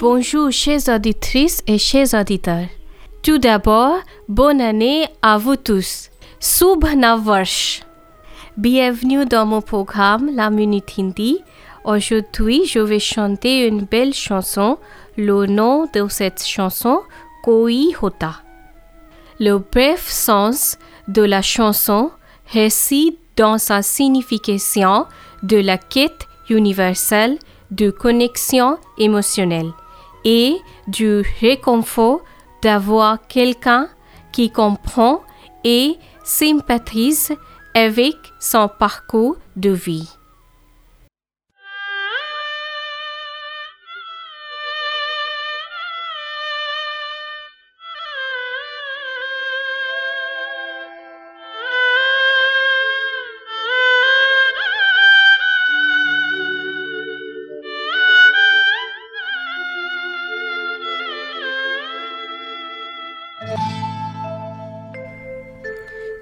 Bonjour chers auditrices et chers auditeurs. Tout d'abord, bonne année à vous tous. Subh. Bienvenue dans mon programme La Minute Hindi. Aujourd'hui, je vais chanter une belle chanson. Le nom de cette chanson, Koi Hota. Le bref sens de la chanson réside dans sa signification de la quête universelle de connexion émotionnelle et du réconfort d'avoir quelqu'un qui comprend et sympathise avec son parcours de vie.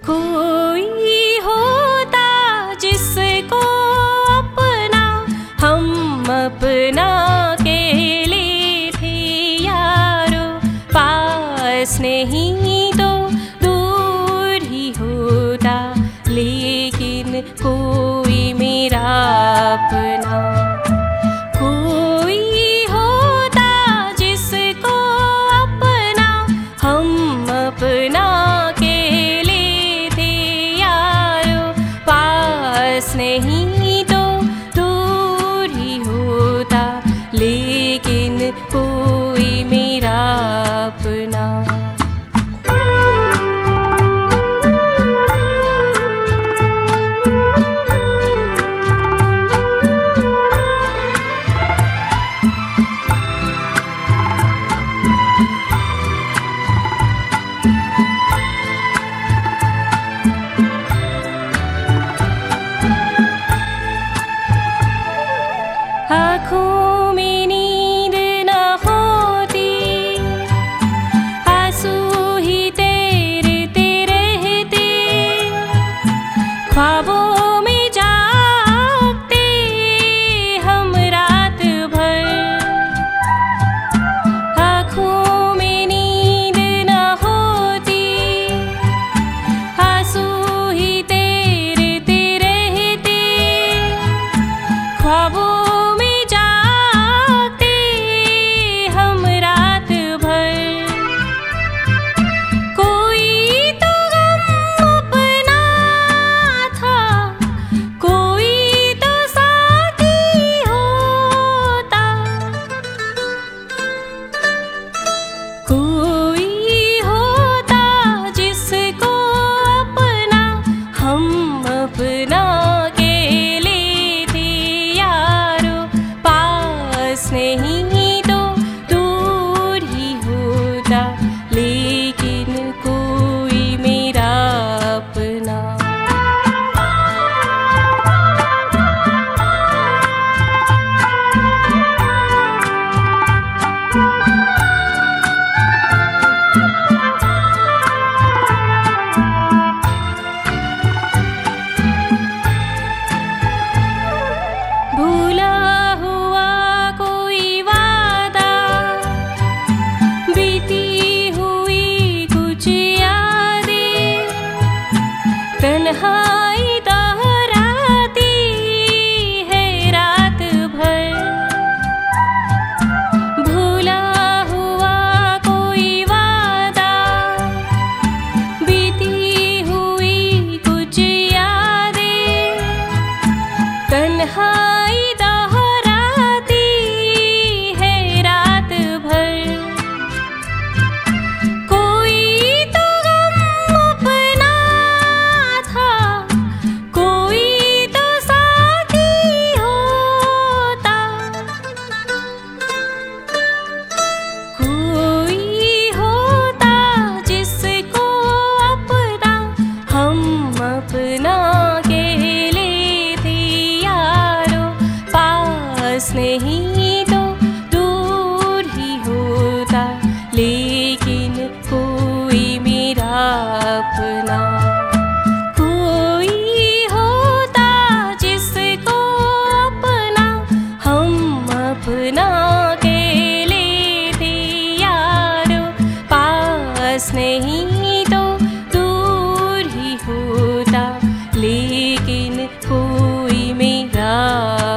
कोई होता जिसको अपना, हम अपना के यारो। पास नहीं तो दूर होता, लेकिन कोई मेरा अपना।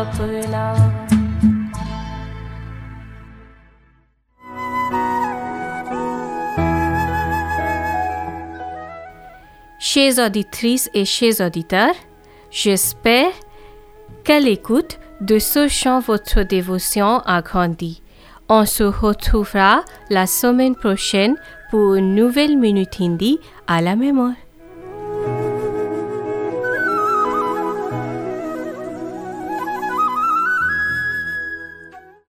cœur brûlant. Chers auditrices et chers auditeurs, j'espère qu'à l'écoute de ce chant, votre dévotion a grandi. On se retrouvera la semaine prochaine pour une nouvelle minute hindi à la mémoire.